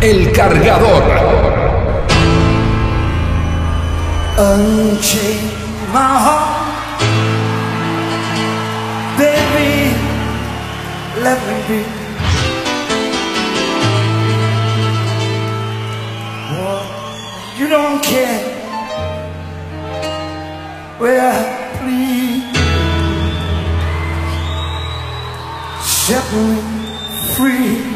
El cargador. Unchain my heart, baby, let me be. Well, you don't care. Well, please set me free.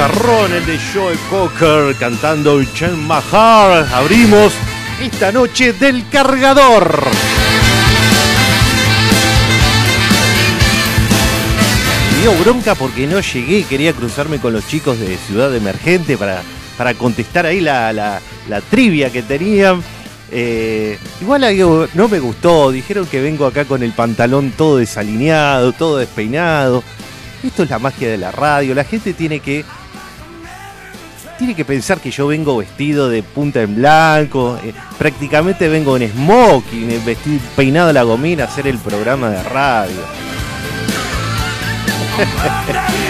el de Joe Cocker cantando Chen Mahar. Abrimos esta noche del cargador. Me dio bronca porque no llegué, quería cruzarme con los chicos de Ciudad Emergente para, para contestar ahí la, la, la trivia que tenían. Eh, igual no me gustó, dijeron que vengo acá con el pantalón todo desalineado, todo despeinado. Esto es la magia de la radio, la gente tiene que tiene que pensar que yo vengo vestido de punta en blanco, eh, prácticamente vengo en smoking, eh, vestido, peinado a la gomina a hacer el programa de radio.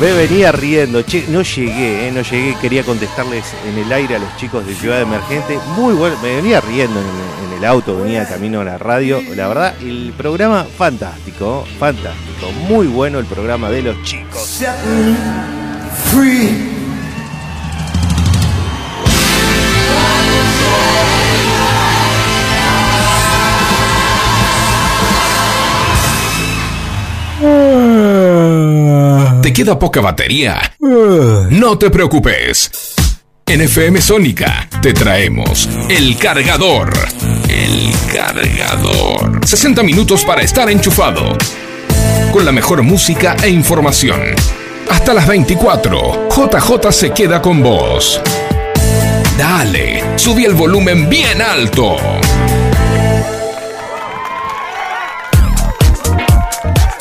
Me venía riendo, che, no llegué, eh, no llegué, quería contestarles en el aire a los chicos de Ciudad Emergente. Muy bueno, me venía riendo en, en el auto, venía camino a la radio. La verdad, el programa fantástico, fantástico, muy bueno el programa de los chicos. Free. ¿Te queda poca batería? No te preocupes. En FM Sónica te traemos el cargador. El cargador. 60 minutos para estar enchufado. Con la mejor música e información. Hasta las 24. JJ se queda con vos. Dale, subí el volumen bien alto.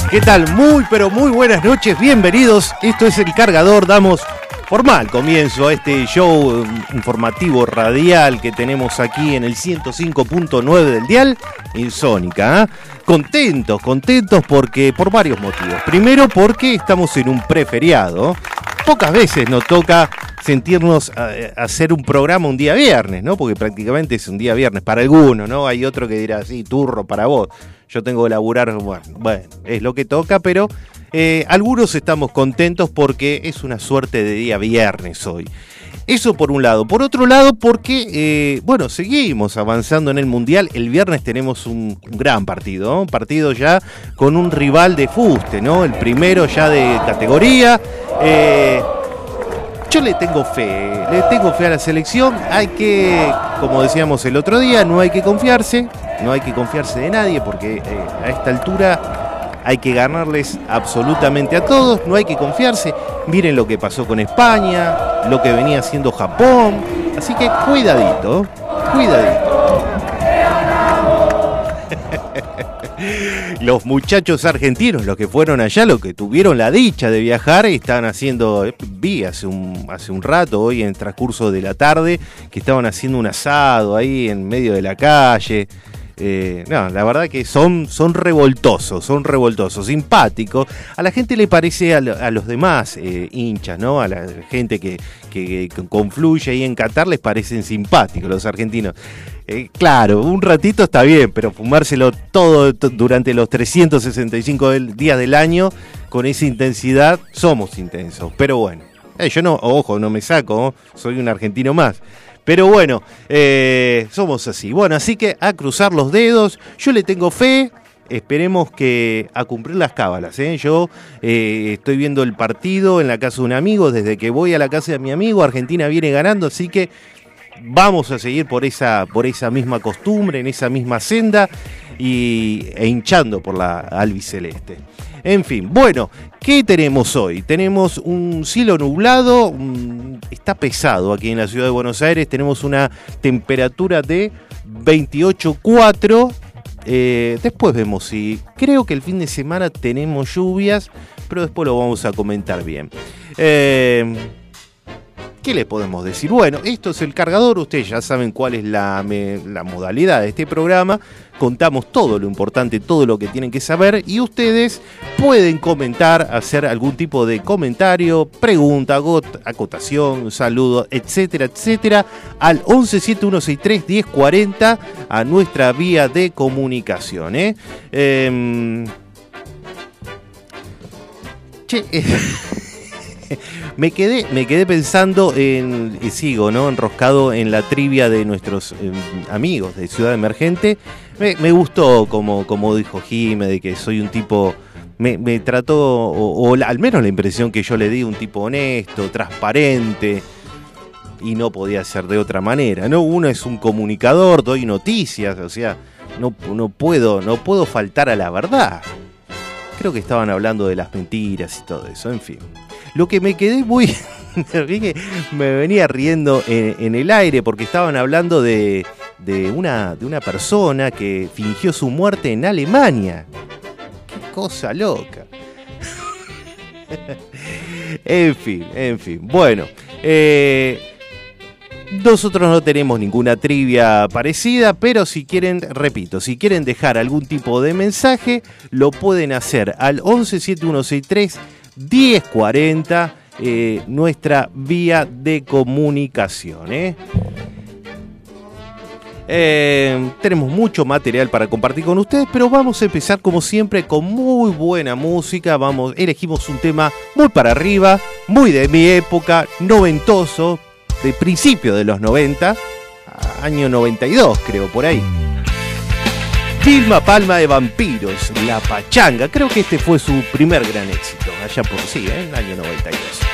¿Qué tal? Muy, pero muy buenas noches, bienvenidos. Esto es El Cargador, damos formal comienzo a este show mm, informativo radial que tenemos aquí en el 105.9 del dial en Sónica. ¿ah? Contentos, contentos porque por varios motivos. Primero porque estamos en un preferiado. Pocas veces nos toca sentirnos a, a hacer un programa un día viernes, ¿no? Porque prácticamente es un día viernes para algunos, ¿no? Hay otro que dirá, sí, turro para vos. Yo tengo que laburar, bueno, bueno es lo que toca, pero eh, algunos estamos contentos porque es una suerte de día viernes hoy. Eso por un lado. Por otro lado, porque, eh, bueno, seguimos avanzando en el Mundial. El viernes tenemos un, gran partido. Un partido ya con un rival de fuste, ¿no? El primero ya de categoría. Eh, yo le tengo fe, le tengo fe a la selección. Hay que, como decíamos el otro día, no hay que confiarse, no hay que confiarse de nadie porque a esta altura hay que ganarles absolutamente a todos, no hay que confiarse. Miren lo que pasó con España, lo que venía haciendo Japón. Así que cuidadito, cuidadito. los muchachos argentinos, los que fueron allá, los que tuvieron la dicha de viajar, están haciendo, eh, vi hace un, hace un rato, hoy en el transcurso de la tarde, que estaban haciendo un asado ahí en medio de la calle. Eh, no, la verdad que son, son revoltosos, son revoltosos, simpáticos. A la gente le parece a, lo- a los demás eh, hinchas, ¿no? A la gente que, que- confluye ahí en Qatar les parecen simpáticos los argentinos. Eh, claro, un ratito está bien, pero fumárselo todo durante los 365 del- días del año con esa intensidad, somos intensos. Pero bueno, yo no, ojo, no me saco, soy un argentino más. Pero bueno, eh, somos así. Bueno, así que a cruzar los dedos, yo le tengo fe. Esperemos que a cumplir las cábalas. ¿eh? Yo eh, estoy viendo el partido en la casa de un amigo. Desde que voy a la casa de mi amigo, Argentina viene ganando. Así que vamos a seguir por esa, por esa misma costumbre, en esa misma senda y, e hinchando por la albiceleste. En fin, bueno, ¿qué tenemos hoy? Tenemos un cielo nublado, está pesado aquí en la ciudad de Buenos Aires, tenemos una temperatura de 28,4. Eh, después vemos si creo que el fin de semana tenemos lluvias, pero después lo vamos a comentar bien. Eh, ¿Qué le podemos decir? Bueno, esto es el cargador, ustedes ya saben cuál es la, modalidad de este programa. Contamos todo lo importante, todo lo que tienen que saber y ustedes pueden comentar, hacer algún tipo de comentario, pregunta, acotación, saludo, etcétera, etcétera, al 1171631040 a nuestra vía de comunicación. ¿eh? Em, che, eh, me quedé, me quedé pensando en, y sigo, ¿no? Enroscado en la trivia de nuestros eh, amigos de Ciudad Emergente. Me, gustó como, como dijo Jime, de que soy un tipo. Me, trató, o, al menos la impresión que yo le di, un tipo honesto, transparente, y no podía ser de otra manera, ¿no? Uno es un comunicador, doy noticias, o sea, no, no, puedo, no puedo faltar a la verdad. Creo que estaban hablando de las mentiras y todo eso, en fin. Lo que me quedé muy... me venía riendo en, el aire porque estaban hablando de, de, una, de una persona que fingió su muerte en Alemania. Qué cosa loca. en fin, en fin. Bueno. Eh, nosotros no tenemos ninguna trivia parecida, pero si quieren, repito, si quieren dejar algún tipo de mensaje, lo pueden hacer al 117163 1040, eh, nuestra vía de comunicación. ¿eh? Eh, tenemos mucho material para compartir con ustedes, pero vamos a empezar como siempre con muy buena música. Vamos, elegimos un tema muy para arriba, muy de mi época, noventoso, de principio de los 90, año 92 creo por ahí. Vilma Palma de Vampiros, La Pachanga. Creo que este fue su primer gran éxito, allá por sí, ¿eh? en el año 92.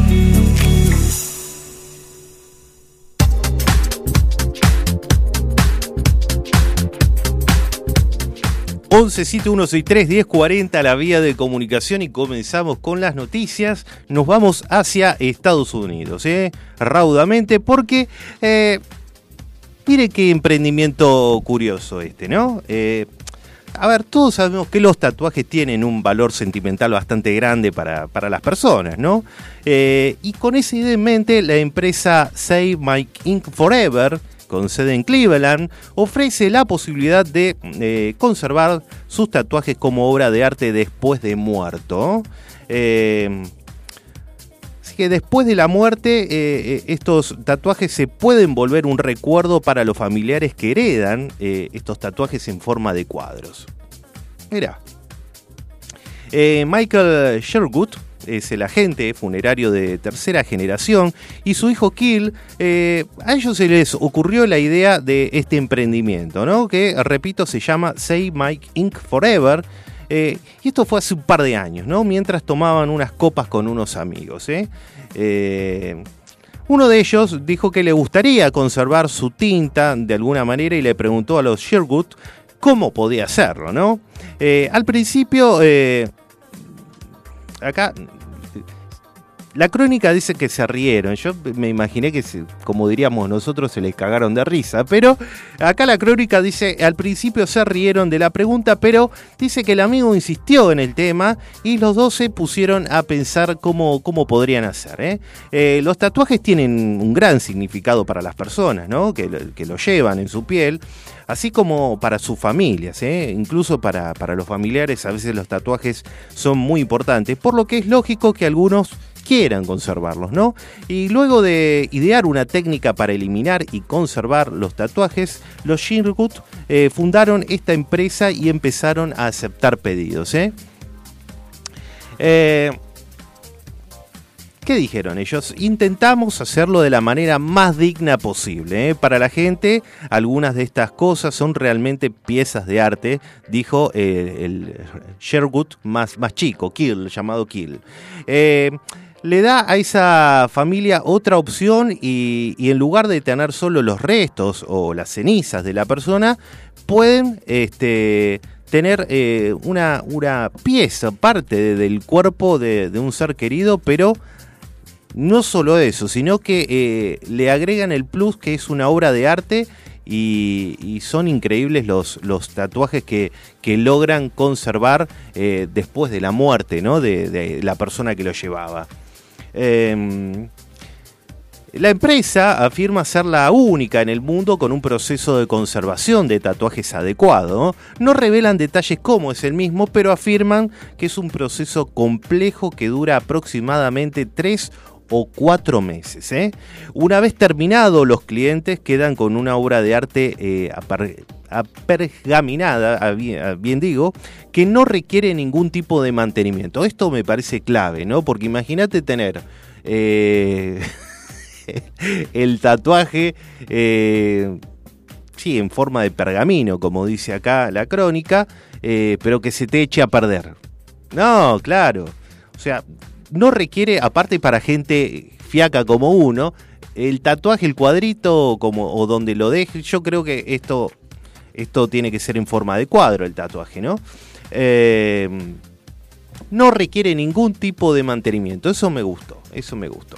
11 7163 1040 la vía de comunicación y comenzamos con las noticias. Nos vamos hacia Estados Unidos, ¿eh? raudamente, porque eh, mire qué emprendimiento curioso este, ¿no? Eh, a ver, todos sabemos que los tatuajes tienen un valor sentimental bastante grande para, para las personas, ¿no? Eh, y con esa idea en mente, la empresa Save My Ink Forever, con sede en Cleveland, ofrece la posibilidad de eh, conservar sus tatuajes como obra de arte después de muerto. Eh, Así que después de la muerte, eh, eh, estos tatuajes se pueden volver un recuerdo para los familiares que heredan estos tatuajes en forma de cuadros. Mira. Michael Sherwood es el agente funerario de tercera generación y su hijo Kill, eh, a ellos se les ocurrió la idea de este emprendimiento, ¿no? Que, repito, se llama Say Mike Inc. Forever. Eh, y esto fue hace un par de años, ¿no? Mientras tomaban unas copas con unos amigos, ¿eh? Uno de ellos dijo que le gustaría conservar su tinta de alguna manera y le preguntó a los Sherwood cómo podía hacerlo, ¿no? Al principio, acá la crónica dice que se rieron. Yo me imaginé que, como diríamos nosotros, se les cagaron de risa. Pero acá la crónica dice, al principio se rieron de la pregunta, pero dice que el amigo insistió en el tema y los dos se pusieron a pensar cómo, cómo podrían hacer. ¿eh? Eh, los tatuajes tienen un gran significado para las personas, ¿no? Que, que lo llevan en su piel. Así como para sus familias, ¿eh? incluso para, para los familiares a veces los tatuajes son muy importantes, por lo que es lógico que algunos quieran conservarlos, ¿no? Y luego de idear una técnica para eliminar y conservar los tatuajes, los Shinrikut eh, fundaron esta empresa y empezaron a aceptar pedidos, ¿eh? Eh, ¿Qué dijeron ellos? Intentamos hacerlo de la manera más digna posible. Para la gente, algunas de estas cosas son realmente piezas de arte, dijo el Sherwood más, más chico, Kill, llamado Kill. Le da a esa familia otra opción y, y en lugar de tener solo los restos o las cenizas de la persona, pueden este, tener eh, una, una pieza, parte de- del cuerpo de, un ser querido, pero no solo eso, sino que eh, le agregan el plus que es una obra de arte y, y son increíbles los, los tatuajes que, que logran conservar eh, después de la muerte ¿no? de, de la persona que lo llevaba. Em, la empresa afirma ser la única en el mundo con un proceso de conservación de tatuajes adecuado. No revelan detalles cómo es el mismo, pero afirman que es un proceso complejo que dura aproximadamente 3 o 4 meses. ¿eh? Una vez terminado, los clientes quedan con una obra de arte eh, aper- apergaminada, bien digo, que no requiere ningún tipo de mantenimiento. Esto me parece clave, ¿no? Porque imagínate tener... eh, el tatuaje, eh, sí, en forma de pergamino, como dice acá la crónica, eh, pero que se te eche a perder. No, claro. O sea, no requiere, aparte para gente fiaca como uno, el tatuaje, el cuadrito, como, o donde lo deje, yo creo que esto, esto tiene que ser en forma de cuadro el tatuaje, ¿no? Eh, no requiere ningún tipo de mantenimiento. Eso me gustó, eso me gustó.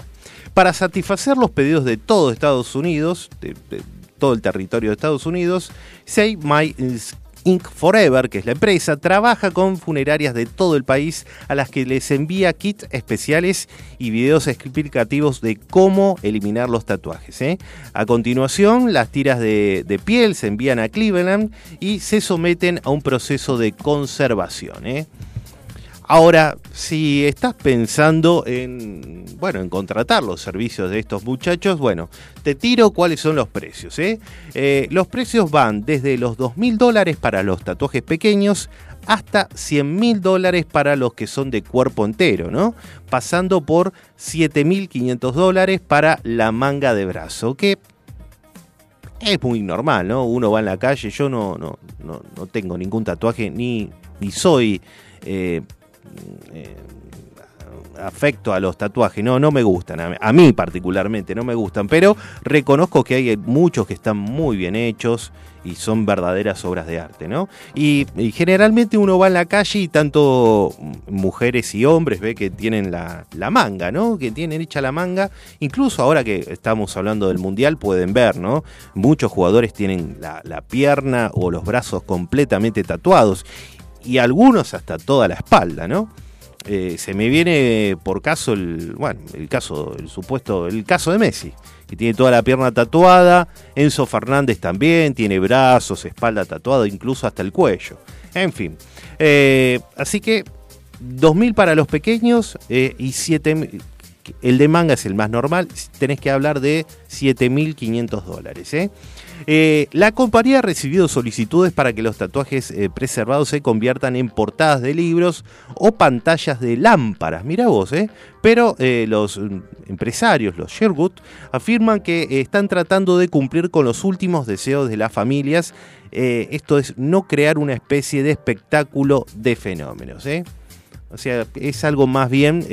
Para satisfacer los pedidos de todo Estados Unidos, de, todo el territorio de Estados Unidos, Say My Inc. Forever, que es la empresa, trabaja con funerarias de todo el país a las que les envía kits especiales y videos explicativos de cómo eliminar los tatuajes. ¿eh? A continuación, las tiras de, de piel se envían a Cleveland y se someten a un proceso de conservación. ¿eh? Ahora, si estás pensando en, bueno, en contratar los servicios de estos muchachos, bueno, te tiro cuáles son los precios. ¿eh? Eh, los precios van desde los 2 mil dólares para los tatuajes pequeños hasta 100 mil dólares para los que son de cuerpo entero, ¿no? Pasando por 7.500 dólares para la manga de brazo, que es muy normal, ¿no? Uno va en la calle, yo no, no, no, no tengo ningún tatuaje, ni, ni soy eh, eh, afecto a los tatuajes, no, no me gustan, a, mí particularmente no me gustan, pero reconozco que hay muchos que están muy bien hechos y son verdaderas obras de arte, ¿no? Y, y generalmente uno va en la calle y tanto mujeres y hombres ve que tienen la, la manga, ¿no? Que tienen hecha la manga, incluso ahora que estamos hablando del mundial pueden ver, ¿no? Muchos jugadores tienen la, la pierna o los brazos completamente tatuados y algunos hasta toda la espalda, ¿no? Eh, se me viene por caso el, bueno, el caso, el supuesto, el caso de Messi, que tiene toda la pierna tatuada, Enzo Fernández también, tiene brazos, espalda tatuada, incluso hasta el cuello. En fin. Eh, así que 2.000 para los pequeños eh, y 7.000. El de manga es el más normal, tenés que hablar de 7.500 dólares. ¿eh? Eh, la compañía ha recibido solicitudes para que los tatuajes eh, preservados se conviertan en portadas de libros o pantallas de lámparas. Mira vos, ¿eh? Pero eh, los mm, empresarios, los Sherwood, afirman que están tratando de cumplir con los últimos deseos de las familias. Esto es no crear una especie de espectáculo de fenómenos. O sea, es algo más bien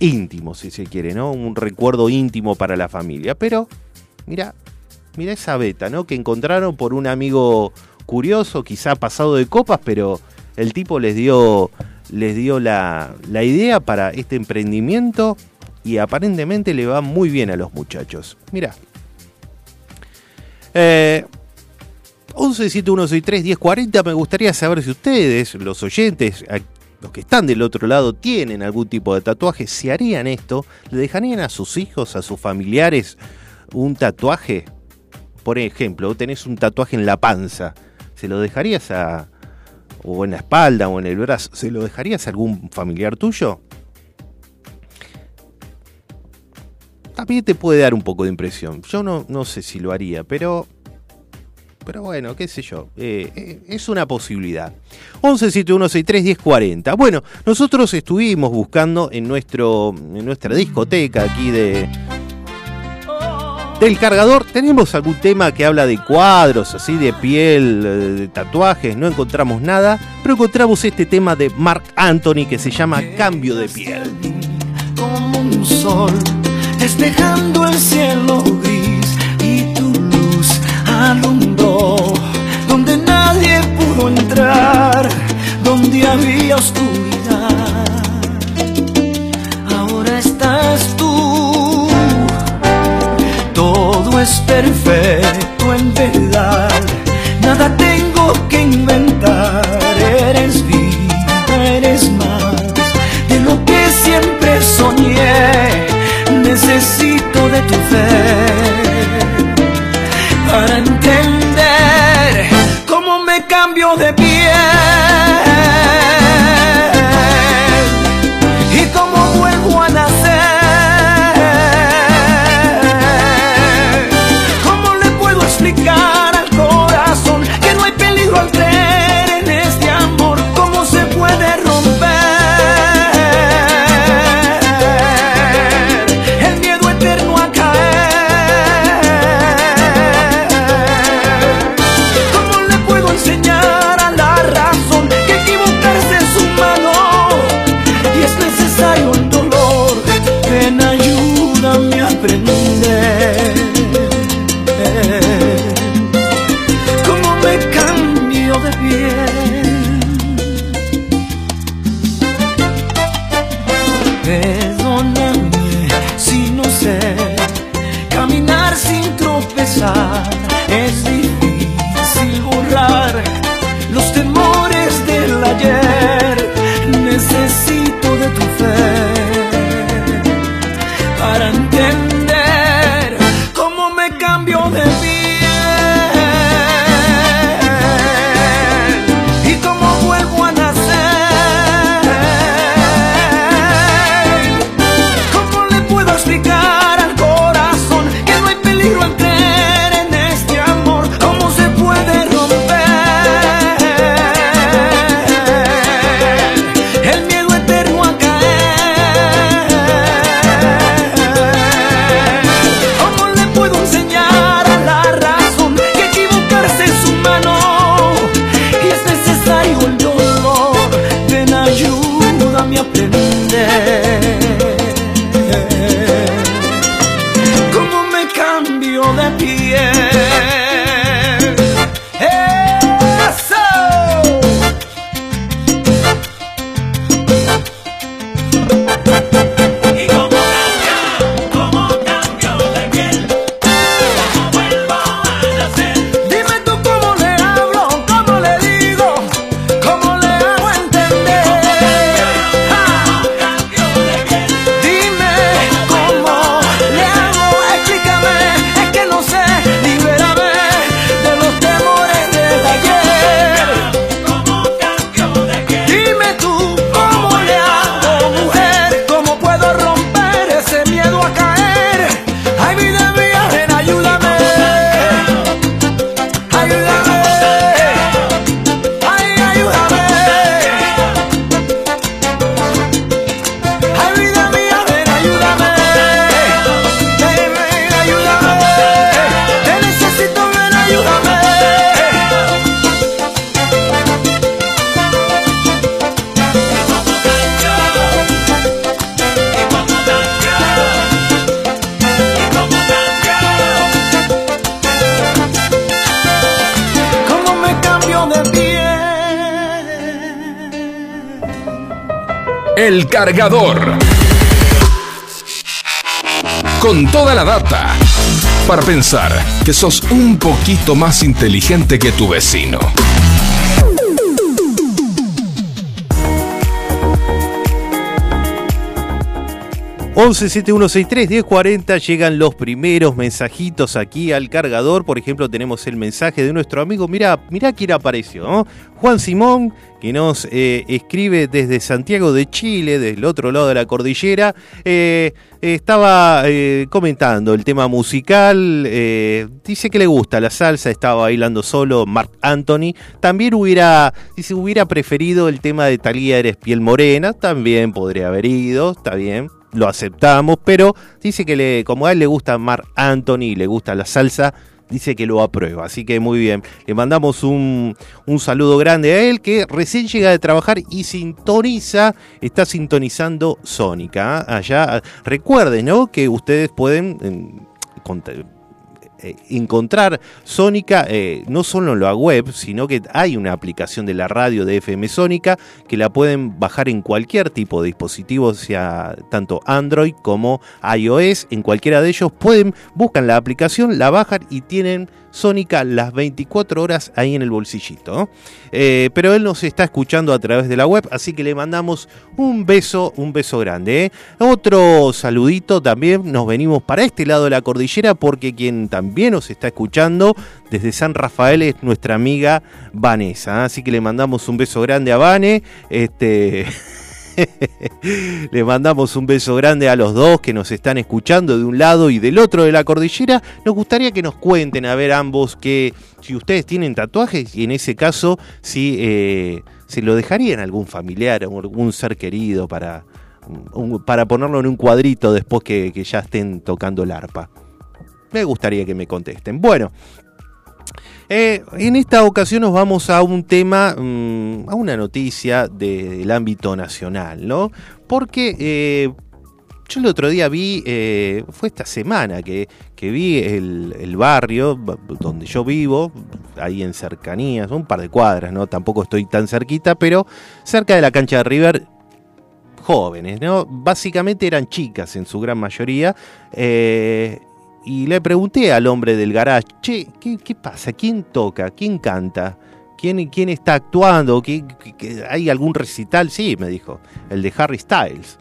íntimo, si se quiere, ¿no? Un recuerdo íntimo para la familia. Pero, mira, mira esa beta, ¿no? Que encontraron por un amigo curioso, quizá pasado de copas, pero el tipo les dio, les dio la, la idea para este emprendimiento y aparentemente le va muy bien a los muchachos. Mira. Eh, 1171631040 me gustaría saber si ustedes, los oyentes, los que están del otro lado, tienen algún tipo de tatuaje, si harían esto, le dejarían a sus hijos, a sus familiares un tatuaje. Por ejemplo, tenés un tatuaje en la panza, ¿se lo dejarías a o en la espalda o en el brazo, ¿se lo dejarías a algún familiar tuyo? También te puede dar un poco de impresión. Yo no, no sé si lo haría, pero pero bueno, qué sé yo, eh, eh, es una posibilidad. 1171631040. Bueno, nosotros estuvimos buscando en, nuestro, en nuestra discoteca aquí de del cargador. Tenemos algún tema que habla de cuadros, así de piel, eh, de tatuajes, no encontramos nada, pero encontramos este tema de Mark Anthony que se llama Cambio de piel. como un sol, despejando el cielo gris y tu luz alumbró donde nadie pudo entrar, donde había oscuridad. Es perfecto en verdad, cargador. Con toda la data. Para pensar que sos un poquito más inteligente que tu vecino. Seis 1040 llegan los primeros mensajitos aquí al cargador. Por ejemplo, tenemos el mensaje de nuestro amigo. Mira, mira quién apareció. ¿no? Juan Simón, que nos eh, escribe desde Santiago de Chile, del otro lado de la cordillera. Eh, estaba eh, comentando el tema musical. dice que le gusta la salsa. Estaba bailando solo Mark Anthony. También hubiera, dice, hubiera preferido el tema de Talía Eres Piel Morena. También podría haber ido. Está bien lo aceptamos, pero dice que le, como a él le gusta Mark Anthony le gusta la salsa, dice que lo aprueba. Así que muy bien, le mandamos un, un saludo grande a él que recién llega de trabajar y sintoniza, está sintonizando Sónica. ¿ah? Allá, recuerden, ¿no? Que ustedes pueden... cont- eh, encontrar Sónica eh, no solo en la web, sino que hay una aplicación de la radio de FM Sónica que la pueden bajar en cualquier tipo de dispositivo, sea tanto Android como iOS. En cualquiera de ellos pueden, buscan la aplicación, la bajan y tienen Sónica las 24 horas ahí en el bolsillito. Eh, pero él nos está escuchando a través de la web, así que le mandamos un beso, un beso grande. ¿eh? Otro saludito también, nos venimos para este lado de la cordillera porque quien también nos está escuchando desde San Rafael es nuestra amiga Vanessa. ¿eh? Así que le mandamos un beso grande a Vane. Este. Le mandamos un beso grande a los dos que nos están escuchando de un lado y del otro de la cordillera. Nos gustaría que nos cuenten, a ver ambos, que si ustedes tienen tatuajes y en ese caso, si eh, se lo dejarían a algún familiar o algún ser querido para, para ponerlo en un cuadrito después que, que ya estén tocando el arpa. Me gustaría que me contesten. Bueno, eh, en esta ocasión nos vamos a un tema, mm, a una noticia de- del ámbito nacional, ¿no? Porque eh, yo el otro día vi, eh, fue esta semana que, que vi el, barrio donde yo vivo, ahí en cercanías, un par de cuadras, ¿no? Tampoco estoy tan cerquita, pero cerca de la cancha de River, jóvenes, ¿no? Básicamente eran chicas en su gran mayoría. eh, y le pregunté al hombre del garage, che, ¿qué, qué pasa? ¿Quién toca? ¿Quién canta? ¿Quién, quién está actuando? ¿Qué, ¿Hay algún recital? Sí, me dijo, el de Harry Styles.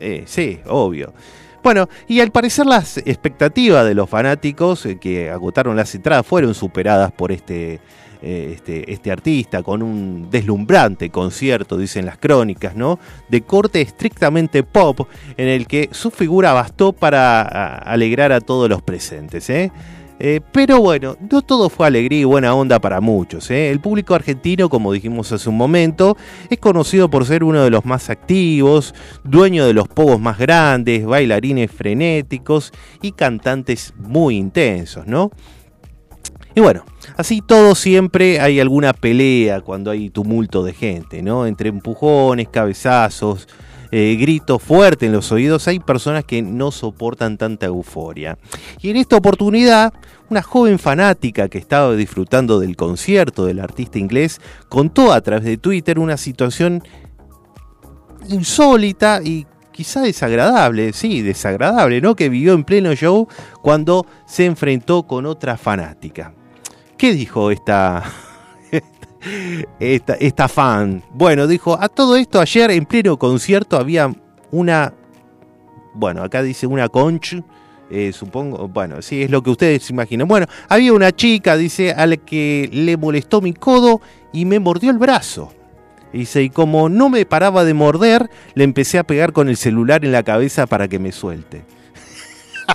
Eh, sí, obvio. Bueno, y al parecer las expectativas de los fanáticos eh, que agotaron las entradas fueron superadas por este, eh, este, este artista con un deslumbrante concierto, dicen las crónicas, ¿no? De corte estrictamente pop, en el que su figura bastó para alegrar a todos los presentes, ¿eh? Eh, pero bueno, no todo fue alegría y buena onda para muchos. ¿eh? El público argentino, como dijimos hace un momento, es conocido por ser uno de los más activos, dueño de los pogos más grandes, bailarines frenéticos y cantantes muy intensos, ¿no? Y bueno, así todo siempre hay alguna pelea cuando hay tumulto de gente, ¿no? Entre empujones, cabezazos, eh, gritos fuertes en los oídos, hay personas que no soportan tanta euforia. Y en esta oportunidad, una joven fanática que estaba disfrutando del concierto del artista inglés contó a través de Twitter una situación insólita y quizá desagradable, sí, desagradable, ¿no? Que vivió en pleno show cuando se enfrentó con otra fanática. ¿Qué dijo esta, esta, esta fan? Bueno, dijo, a todo esto ayer en pleno concierto había una, bueno, acá dice una conch, eh, supongo, bueno, sí, es lo que ustedes imaginan. Bueno, había una chica, dice, a la que le molestó mi codo y me mordió el brazo. Dice, y como no me paraba de morder, le empecé a pegar con el celular en la cabeza para que me suelte.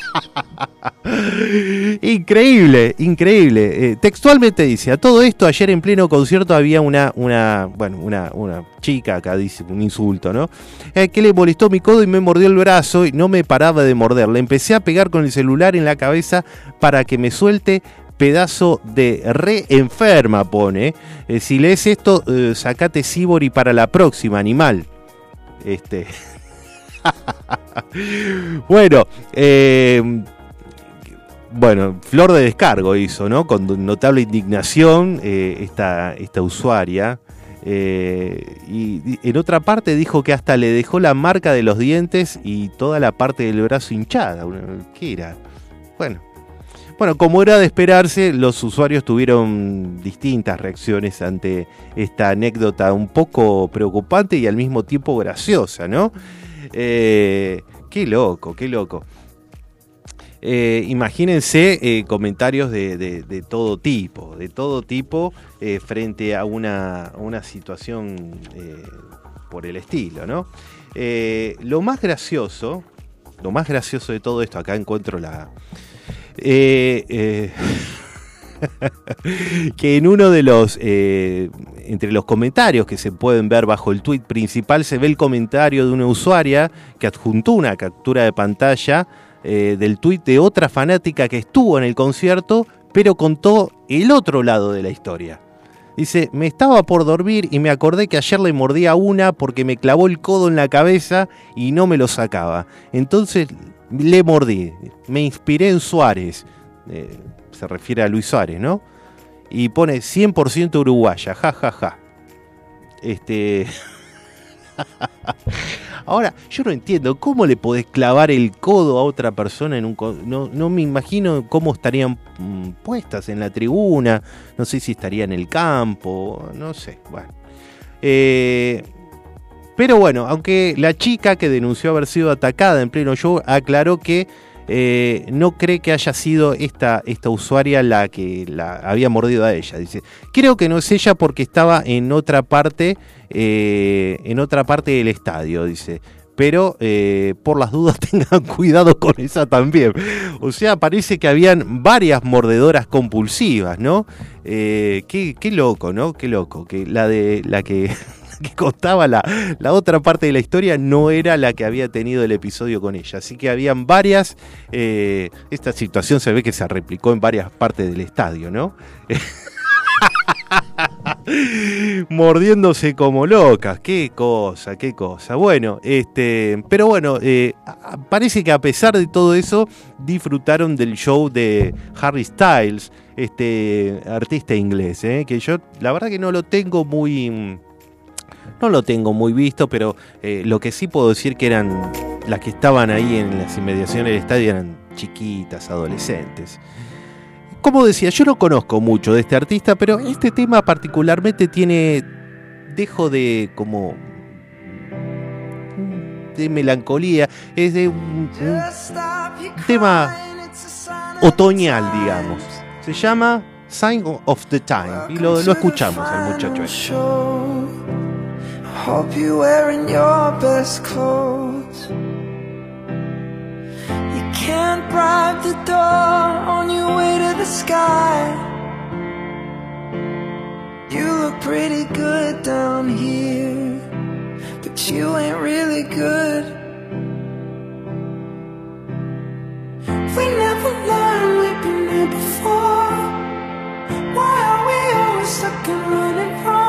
Increíble, increíble. Eh, textualmente dice, a todo esto ayer en pleno concierto había una, una, bueno, una, una chica, acá dice un insulto, ¿no? Eh, que le molestó mi codo y me mordió el brazo y no me paraba de morder. Le empecé a pegar con el celular en la cabeza para que me suelte pedazo de re enferma, pone. Eh, si lees esto, sacate Sibori para la próxima, animal. Este. bueno, eh, bueno, flor de descargo hizo, ¿no? Con notable indignación eh, esta, esta usuaria. Eh, y en otra parte dijo que hasta le dejó la marca de los dientes y toda la parte del brazo hinchada. ¿Qué era? Bueno. Bueno, como era de esperarse, los usuarios tuvieron distintas reacciones ante esta anécdota un poco preocupante y al mismo tiempo graciosa, ¿no? Eh, qué loco, qué loco. Eh, imagínense eh, comentarios de, todo tipo, de todo tipo frente a una, una situación por el estilo, ¿no? Lo más gracioso, lo más gracioso de todo esto, acá encuentro la... que en uno de los, entre los comentarios que se pueden ver bajo el tweet principal, se ve el comentario de una usuaria que adjuntó una captura de pantalla eh, del tweet de otra fanática que estuvo en el concierto, pero contó el otro lado de la historia. Dice, me estaba por dormir y me acordé que ayer le mordí a una porque me clavó el codo en la cabeza y no me lo sacaba. Entonces le mordí. Me inspiré en Suárez. Eh, se refiere a Luis Suárez, ¿no? Y pone 100% uruguaya, ja, ja, ja. Este... Ahora, yo no entiendo cómo le podés clavar el codo a otra persona en un... No, no me imagino cómo estarían mm, puestas en la tribuna, no sé si estaría en el campo, no sé, bueno. Eh, pero bueno, aunque la chica que denunció haber sido atacada en pleno show aclaró que eh, no cree que haya sido esta, esta usuaria la que la había mordido a ella. Dice, creo que no es ella porque estaba en otra parte, eh, en otra parte del estadio, dice. Pero eh, por las dudas tengan cuidado con esa también. O sea, parece que habían varias mordedoras compulsivas, ¿no? Qué, qué loco, ¿no? Qué loco. Que la de la que que contaba la, la otra parte de la historia no era la que había tenido el episodio con ella. Así que habían varias. eh, esta situación se ve que se replicó en varias partes del estadio, ¿no? Mordiéndose como locas. Qué cosa, qué cosa. Bueno, este. Pero bueno, eh, parece que a pesar de todo eso, disfrutaron del show de Harry Styles, este artista inglés, ¿eh? que yo la verdad que no lo tengo muy. No lo tengo muy visto, pero eh, lo que sí puedo decir que eran las que estaban ahí en las inmediaciones del estadio eran chiquitas, adolescentes. Como decía, yo no conozco mucho de este artista, pero este tema particularmente tiene dejo de como de melancolía, es de un, tema otoñal, digamos. Se llama Sign of the Time y lo, lo escuchamos al muchacho. este. Hope you're wearing your best clothes. You can't bribe the door on your way to the sky. You look pretty good down here, but you ain't really good. We never learned we've been here before. Why are we always stuck and running from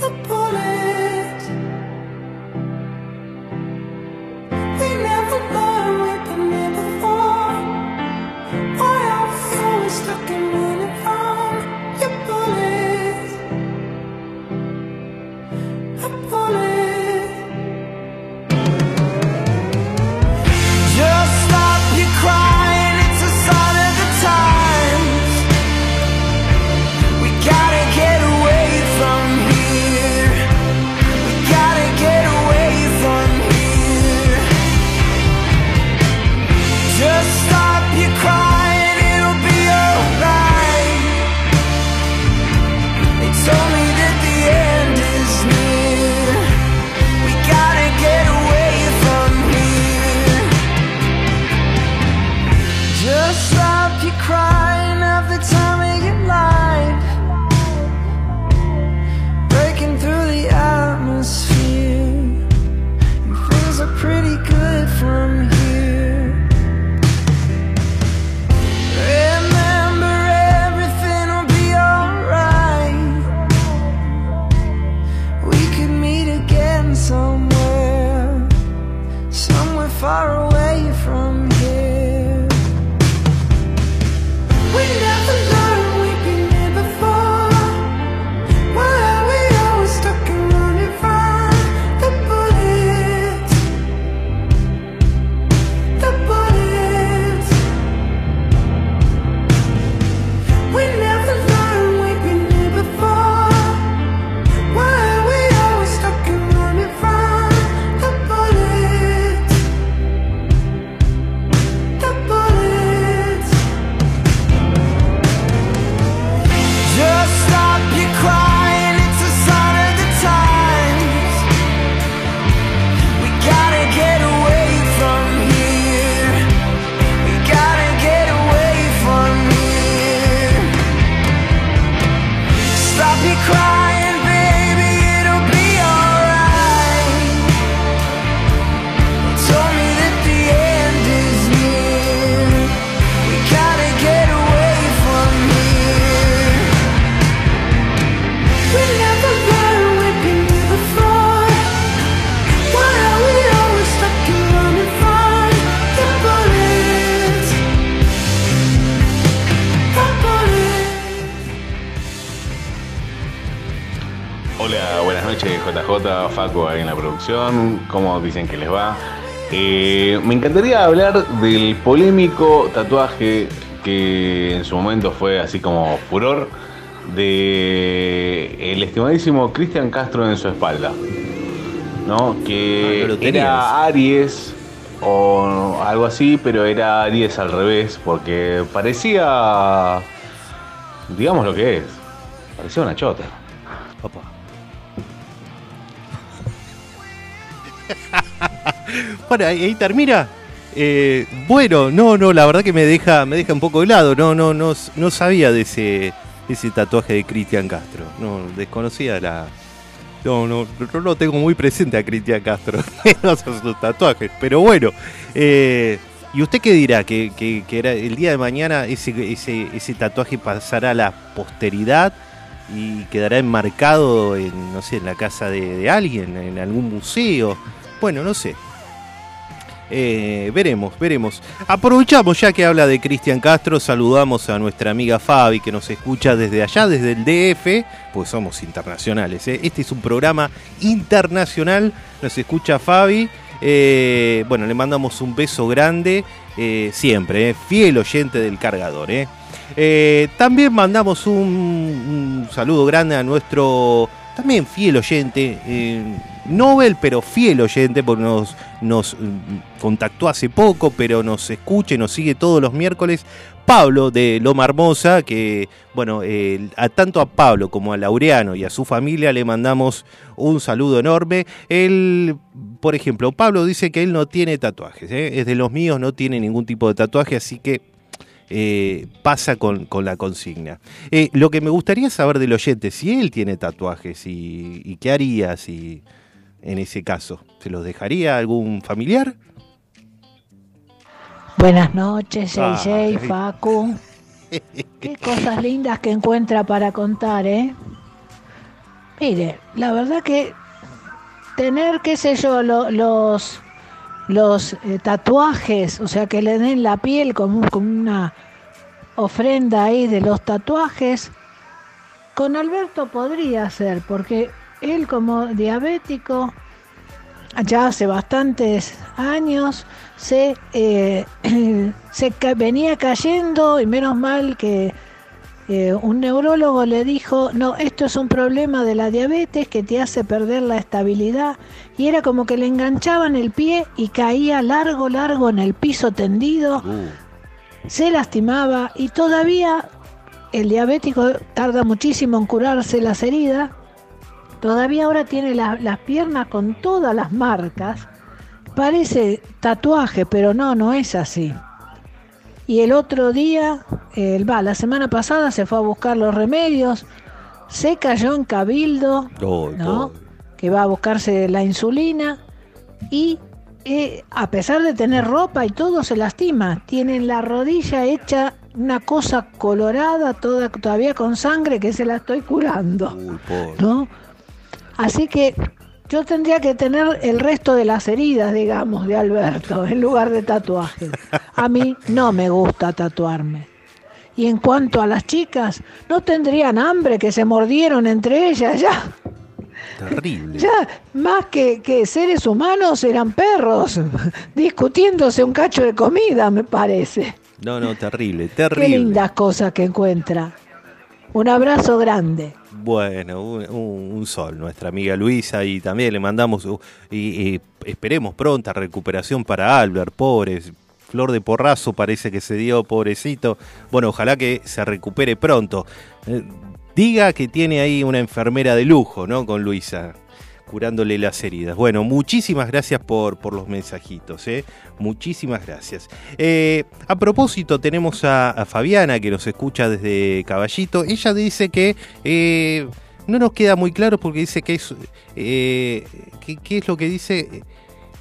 The bullets. Facu ahí en la producción. ¿Cómo dicen que les va? Eh, me encantaría hablar del polémico tatuaje que en su momento fue así como furor de el estimadísimo Cristian Castro en su espalda. ¿No? Que Ah, no tenías. era Aries o algo así, pero era Aries al revés, porque parecía, digamos lo que es, parecía una chota. Bueno, ahí, termina. Eh, bueno, no, no, la verdad que me deja, me deja un poco helado. No, no, no, no sabía de ese, ese tatuaje de Cristian Castro. No, desconocía la. No, no, no lo tengo muy presente a Cristian Castro. no son sus tatuajes. Pero bueno. eh, ¿Y usted qué dirá? ¿Que, que- que era el día de mañana ese, ese, ese tatuaje pasará a la posteridad y quedará enmarcado en, no sé, en la casa de alguien, en algún museo? Bueno, no sé. Eh, veremos, veremos. Aprovechamos ya que habla de Cristian Castro, saludamos a nuestra amiga Fabi que nos escucha desde allá, desde el DF, pues somos internacionales. ¿eh? Este es un programa internacional, nos escucha Fabi. Eh, bueno, le mandamos un beso grande, siempre, fiel oyente del cargador. también mandamos un saludo grande a nuestro también fiel oyente, eh, Nobel, pero fiel oyente, porque nos, nos mm, contactó hace poco, pero nos escucha y nos sigue todos los miércoles. Pablo de Loma Hermosa, que, bueno, a tanto a Pablo como a Laureano y a su familia le mandamos un saludo enorme. Él, por ejemplo, Pablo dice que él no tiene tatuajes, ¿eh? es de los míos, no tiene ningún tipo de tatuaje, así que eh, pasa con, con la consigna. Eh, lo que me gustaría saber del oyente, si él tiene tatuajes y, y qué haría si en ese caso, ¿se los dejaría a algún familiar? Buenas noches, Ah, JJ, hey. Facu. Qué cosas lindas que encuentra para contar, ¿eh? Mire, la verdad que tener, qué sé yo, lo- los, los eh, tatuajes, o sea, que le den la piel como, un- como una ofrenda ahí de los tatuajes, con Alberto podría ser, porque él como diabético ya hace bastantes años se, eh, se venía cayendo y menos mal que eh, un neurólogo le dijo, no, esto es un problema de la diabetes que te hace perder la estabilidad y era como que le enganchaban el pie y caía largo, largo en el piso tendido, se lastimaba y todavía el diabético tarda muchísimo en curarse las heridas Todavía ahora tiene la- las piernas con todas las marcas. Parece tatuaje, pero no, no es así. Y el otro día, el va, la semana pasada se fue a buscar los remedios, se cayó en Cabildo, Oh, ¿no? Que va a buscarse la insulina y eh, a pesar de tener ropa y todo se lastima. Tiene la rodilla hecha una cosa colorada, toda todavía con sangre que se la estoy curando. ¿no? Así que yo tendría que tener el resto de las heridas, digamos, de Alberto, en lugar de tatuajes. A mí no me gusta tatuarme. Y en cuanto a las chicas, no tendrían hambre que se mordieron entre ellas, ya, Terrible. ya, más que, que seres humanos eran perros, discutiéndose un cacho de comida, me parece. No, no, terrible, Qué terrible. lindas cosas que encuentra. Un abrazo grande. Bueno, un, sol, nuestra amiga Luisa, y también le mandamos, uh, y, y esperemos pronta recuperación para Albert, pobre, flor de porrazo parece que se dio, pobrecito. Bueno, ojalá que se recupere pronto. Eh, diga que tiene ahí una enfermera de lujo, ¿no? Con Luisa, curándole las heridas. Bueno, muchísimas gracias por, por los mensajitos, ¿eh? Muchísimas gracias. Eh, a propósito, tenemos a, a Fabiana que nos escucha desde Caballito. Ella dice que eh, no nos queda muy claro porque dice que es. eh, ¿qué, qué es lo que dice?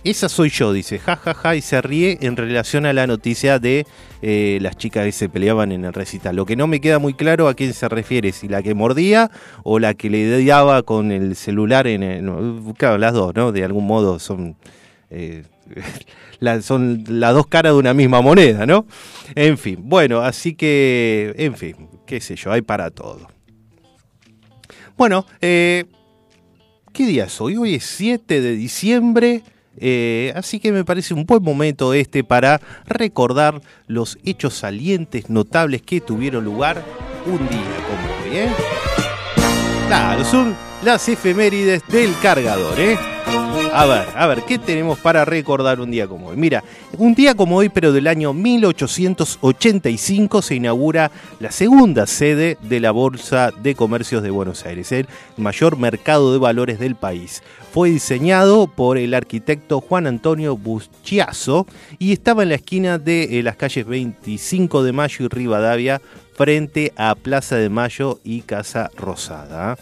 Esa soy yo, dice, ja, ja, ja, y se ríe en relación a la noticia de eh, las chicas que se peleaban en el recital. Lo que no me queda muy claro a quién se refiere, si la que mordía o la que le daba con el celular en el... claro, las dos, ¿no? De algún modo son... eh, la- son las dos caras de una misma moneda, ¿no? En fin, bueno, así que, en fin, qué sé yo, hay para todo. Bueno, eh, ¿Qué día es hoy? Hoy es 7 de diciembre. Eh, así que me parece un buen momento este para recordar los hechos salientes, notables que tuvieron lugar un día como hoy, ¿eh? Claro, son las efemérides del cargador, ¿eh? A ver, a ver, ¿qué tenemos para recordar un día como hoy? Mira, un día como hoy, pero del año 1885, se inaugura la segunda sede de la Bolsa de Comercios de Buenos Aires, el mayor mercado de valores del país. Fue diseñado por el arquitecto Juan Antonio Buschiazo y estaba en la esquina de eh, las calles 25 de Mayo y Rivadavia, frente a Plaza de Mayo y Casa Rosada.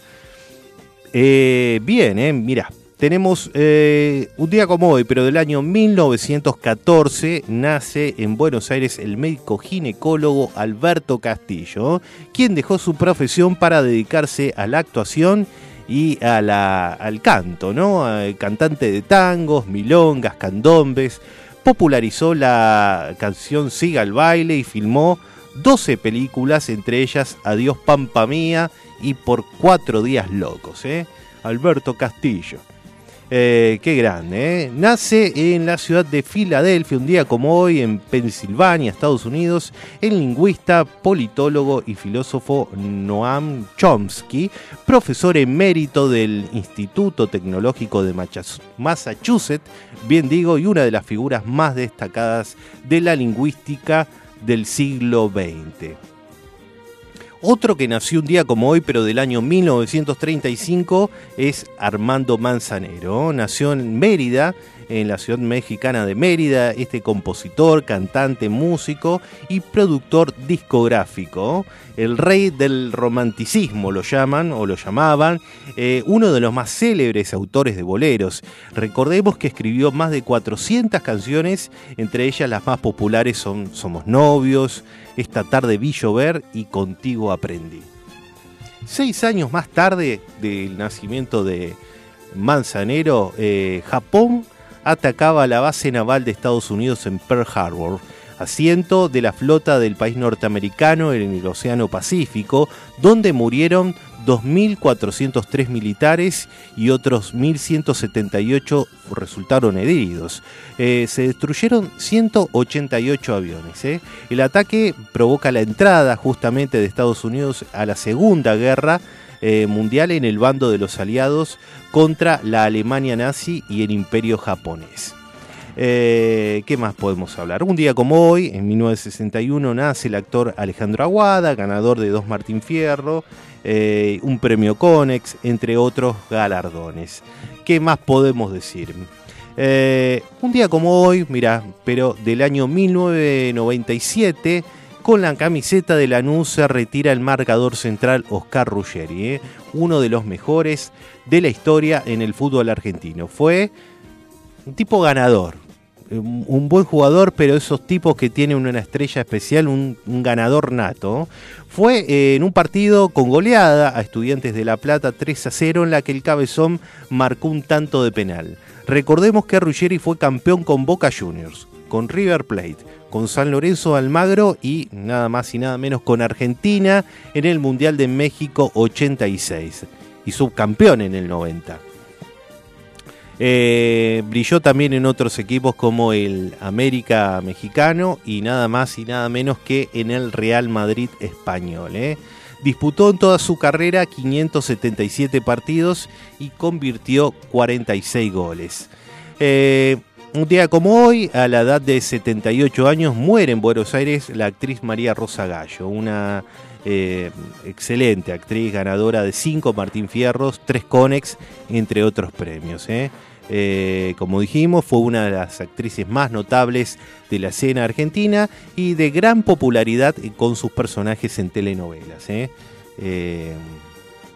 Eh, bien, eh, mira, tenemos eh, un día como hoy, pero del año 1914, nace en Buenos Aires el médico ginecólogo Alberto Castillo, quien dejó su profesión para dedicarse a la actuación y a la- al canto, ¿no? Cantante de tangos, milongas, candombes, popularizó la canción Siga el baile y filmó 12 películas, entre ellas Adiós Pampa Mía y Por Cuatro Días Locos, ¿eh? Alberto Castillo. Eh, qué grande, ¿eh? Nace en la ciudad de Filadelfia, un día como hoy, en Pensilvania, Estados Unidos, el lingüista, politólogo y filósofo Noam Chomsky, profesor emérito del Instituto Tecnológico de Massachusetts, bien digo, y una de las figuras más destacadas de la lingüística del siglo XX. Otro que nació un día como hoy, pero del año 1935, es Armando Manzanero. Nació en Mérida, en la ciudad mexicana de Mérida, este compositor, cantante, músico y productor discográfico. El rey del romanticismo lo llaman o lo llamaban, eh, uno de los más célebres autores de boleros. Recordemos que escribió más de 400 canciones, entre ellas las más populares son Somos novios, Esta tarde vi llover y Contigo aprendí. Seis años más tarde del nacimiento de Manzanero, eh, Japón atacaba la base naval de Estados Unidos en Pearl Harbor, asiento de la flota del país norteamericano en el Océano Pacífico, donde murieron 2.403 militares y otros 1.178 resultaron heridos. Eh, se destruyeron 188 aviones. ¿eh? El ataque provoca la entrada justamente de Estados Unidos a la Segunda Guerra eh, Mundial en el bando de los aliados contra la Alemania nazi y el Imperio japonés. Eh, ¿Qué más podemos hablar? Un día como hoy, en 1961, nace el actor Alejandro Aguada, ganador de dos Martín Fierro, eh, un premio Conex, entre otros galardones. ¿Qué más podemos decir? Un día como hoy, mira, pero del año 1997, con la camiseta de Lanús se retira el marcador central Oscar Ruggeri, ¿eh? uno de los mejores de la historia en el fútbol argentino. Fue un tipo ganador, un buen jugador, pero esos tipos que tienen una estrella especial, un, un ganador nato. Fue eh, en un partido con goleada a Estudiantes de La Plata 3 a 0 en la que el cabezón marcó un tanto de penal. Recordemos que Ruggeri fue campeón con Boca Juniors, con River Plate, con San Lorenzo Almagro y nada más y nada menos con Argentina en el Mundial de México 86 y subcampeón en el 90. Eh, brilló también en otros equipos como el América mexicano y nada más y nada menos que en el Real Madrid español. ¿eh? Disputó en toda su carrera 577 partidos y convirtió 46 goles. Eh, un día como hoy, a la edad de 78 años, muere en Buenos Aires la actriz María Rosa Gallo, una eh, excelente actriz, ganadora de 5 Martín Fierros, 3 Conex, entre otros premios. ¿eh? Eh, como dijimos, fue una de las actrices más notables de la escena argentina y de gran popularidad con sus personajes en telenovelas.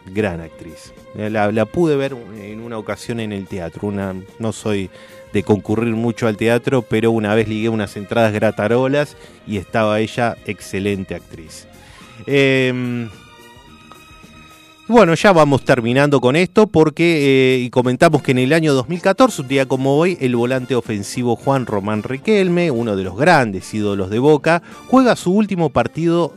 gran actriz. La, la pude ver en una ocasión en el teatro. Una, no soy de concurrir mucho al teatro, pero una vez ligué unas entradas gratarolas y estaba ella excelente actriz. Y bueno, ya vamos terminando con esto porque eh, y comentamos que en el año 2014, un día como hoy, el volante ofensivo Juan Román Riquelme, uno de los grandes ídolos de Boca, juega su último partido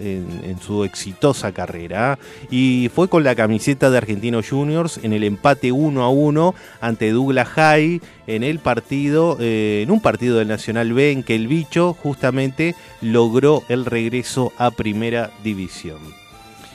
eh, en, su exitosa carrera y fue con la camiseta de Argentinos Juniors en el empate 1 a 1 ante Douglas High en el partido, eh, en un partido del Nacional B en que el bicho justamente logró el regreso a Primera División.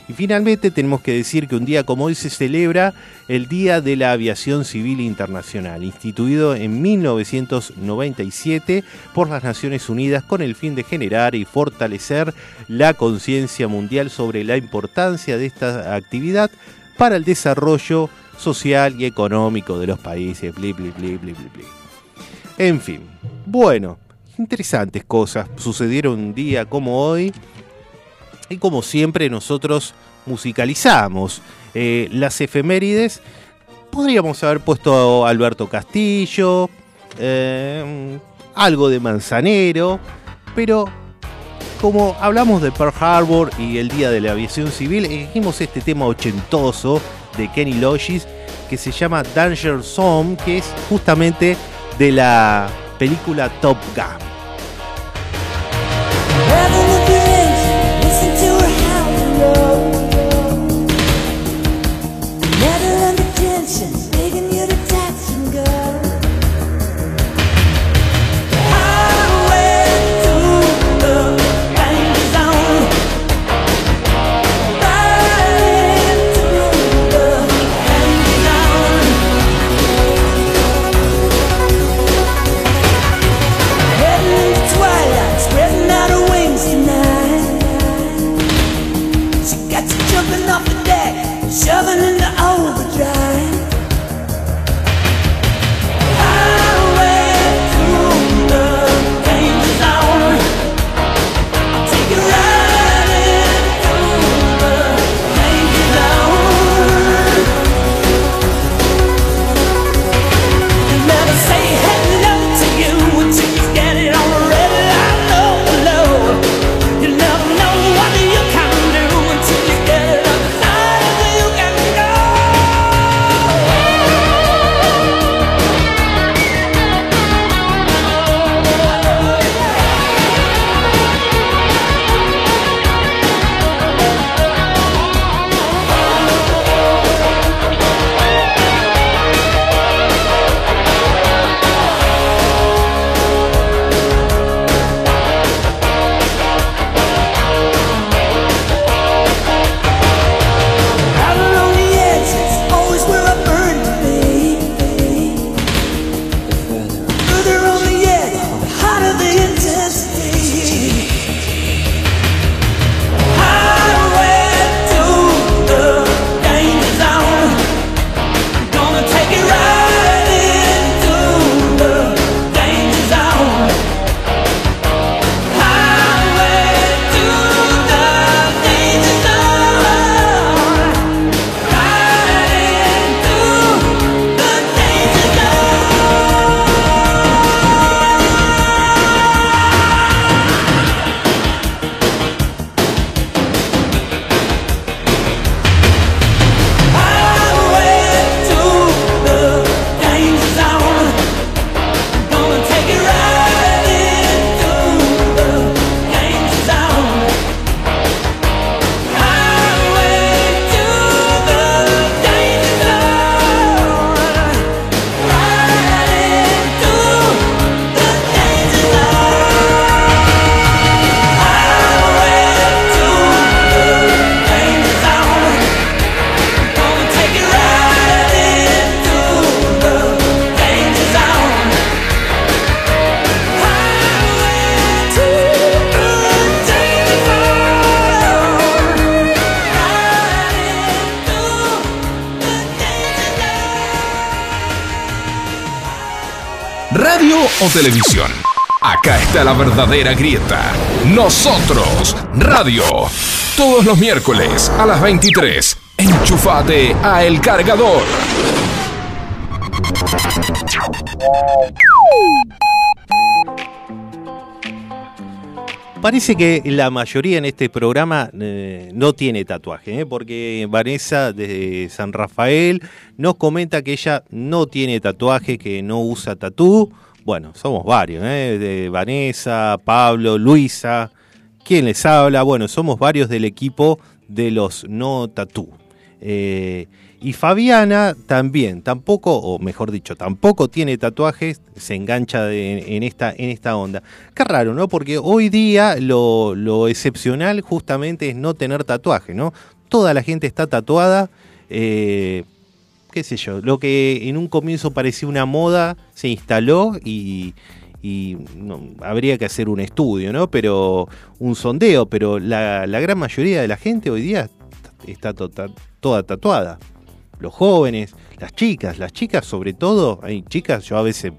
Y finalmente tenemos que decir que un día como hoy se celebra el Día de la Aviación Civil Internacional, instituido en 1997 por las Naciones Unidas con el fin de generar y fortalecer la conciencia mundial sobre la importancia de esta actividad para el desarrollo social y económico de los países. Bli, bli, bli. En fin, bueno, interesantes cosas sucedieron un día como hoy. Y como siempre nosotros musicalizamos eh, las efemérides. Podríamos haber puesto a Alberto Castillo, eh, algo de Manzanero, pero como hablamos de Pearl Harbor y el Día de la Aviación Civil, elegimos este tema ochentoso de Kenny Loggins que se llama Danger Zone, que es justamente de la película Top Gun. ¿Radio o televisión? Acá está la verdadera grieta. Nosotros, radio. Todos los miércoles a las 23. Enchufate a El Cargador. Parece que la mayoría en este programa eh, no tiene tatuaje, ¿eh? porque Vanessa de San Rafael nos comenta que ella no tiene tatuaje, que no usa tatú. Bueno, somos varios, ¿eh? de Vanessa, Pablo, Luisa, ¿quién les habla? Bueno, somos varios del equipo de los no tatú. Eh, y Fabiana también, tampoco, o mejor dicho, tampoco tiene tatuajes, se engancha en, esta, en esta onda. Qué raro, ¿no? Porque hoy día lo, lo excepcional justamente es no tener tatuaje, ¿no? Toda la gente está tatuada, eh, qué sé yo, lo que en un comienzo parecía una moda se instaló y, y habría que hacer un estudio, ¿no? Pero un sondeo, pero la, la gran mayoría de la gente hoy día está tota- toda tatuada. Los jóvenes, las chicas, las chicas sobre todo, hay chicas, yo a veces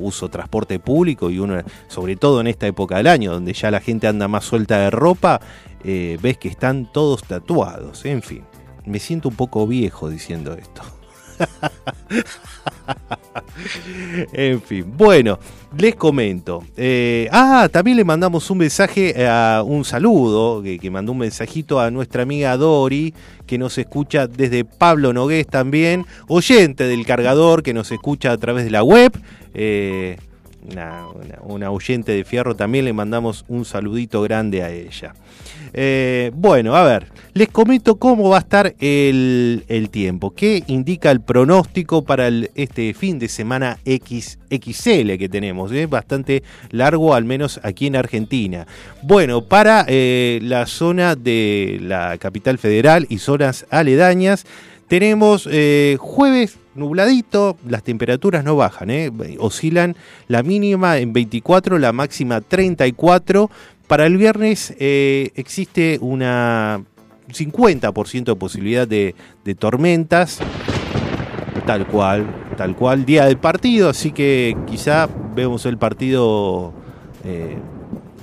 uso transporte público y uno, sobre todo en esta época del año, donde ya la gente anda más suelta de ropa, eh, ves que están todos tatuados, en fin. Me siento un poco viejo diciendo esto. en fin, bueno, les comento. Eh, ah, también le mandamos un mensaje, a un saludo, que, que mandó un mensajito a nuestra amiga Dori, que nos escucha desde Pablo Nogués también, oyente del cargador, que nos escucha a través de la web. Eh, una, una- oyente de fierro, también le mandamos un saludito grande a ella. Eh, bueno, a ver, les comento cómo va a estar el, el tiempo, qué indica el pronóstico para este fin de semana X, XL que tenemos, ¿eh? bastante largo, al menos aquí en Argentina. Bueno, para eh, la zona de la capital federal y zonas aledañas, tenemos eh, jueves nubladito, las temperaturas no bajan, ¿eh? oscilan la mínima en 24, la máxima 34. Para el viernes eh, existe una 50% de posibilidad de, tormentas, tal cual, tal cual, día del partido, así que quizá vemos el partido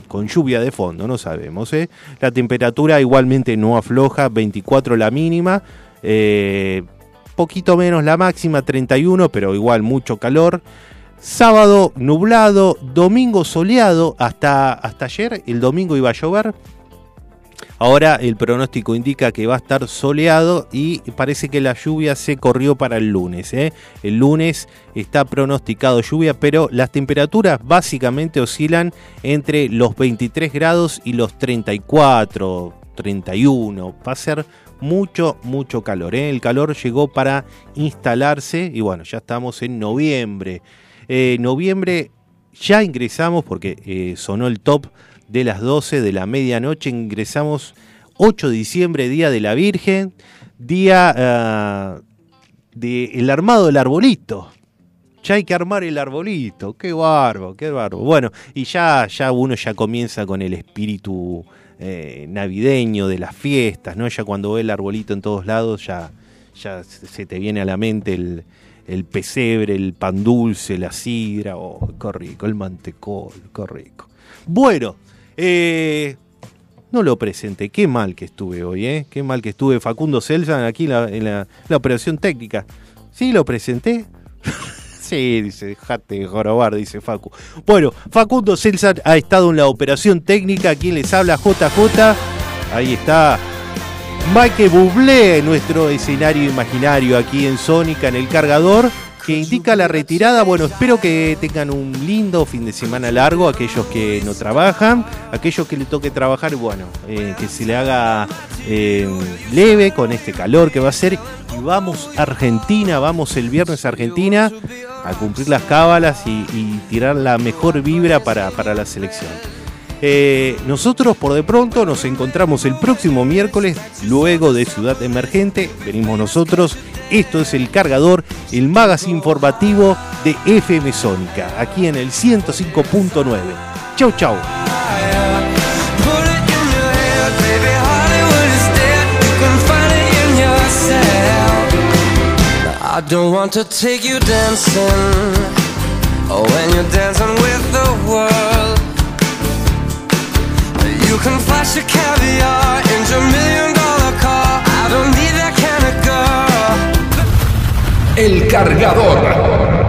con lluvia de fondo, no sabemos. La temperatura igualmente no afloja, 24 la mínima, eh, poquito menos la máxima, 31, pero igual mucho calor. Sábado nublado, domingo soleado, hasta, hasta ayer el domingo iba a llover. Ahora el pronóstico indica que va a estar soleado y parece que la lluvia se corrió para el lunes. ¿eh? El lunes está pronosticado lluvia, pero las temperaturas básicamente oscilan entre los 23 grados y los 34, 31. Va a ser mucho, mucho calor. ¿eh? El calor llegó para instalarse y bueno, ya estamos en noviembre. Eh, noviembre ya ingresamos porque eh, sonó el top de las 12 de la medianoche. Ingresamos 8 de diciembre, Día de la Virgen, día ah, del armado del arbolito. Ya hay que armar el arbolito. Qué barbo, qué barbo. Bueno, y ya, ya uno ya comienza con el espíritu eh, navideño de las fiestas, ¿no? Ya cuando ve el arbolito en todos lados, ya, ya se te viene a la mente el, pesebre, el pan dulce, la sidra, oh, qué rico, el mantecol, qué rico. Bueno, eh, no lo presenté, qué mal que estuve hoy, ¿eh? Qué mal que estuve. Facundo Selsan aquí en la- la operación técnica. ¿Sí lo presenté? dice, dejate de jorobar, dice Facu. Bueno, Facundo Selsan ha estado en la operación técnica. Quien les habla, JJ. Ahí está. Mike Bublé, nuestro escenario imaginario aquí en Sónica, en el cargador, que indica la retirada. Bueno, espero que tengan un lindo fin de semana largo, aquellos que no trabajan, aquellos que le toque trabajar, bueno, eh, que se le haga eh, leve con este calor que va a ser. Y vamos a Argentina, vamos el viernes a Argentina a cumplir las cábalas y, y tirar la mejor vibra para, para la selección. Eh, nosotros por de pronto nos encontramos el próximo miércoles, luego de Ciudad Emergente. Venimos nosotros. Esto es el cargador, el magazine informativo de FM Sónica, aquí en el 105.9. Chau, chau. I don't want to take you dancing. Oh, when you're dancing with the world. You can flash your caviar in your million dollar car. I don't need that kind of girl. El cargador.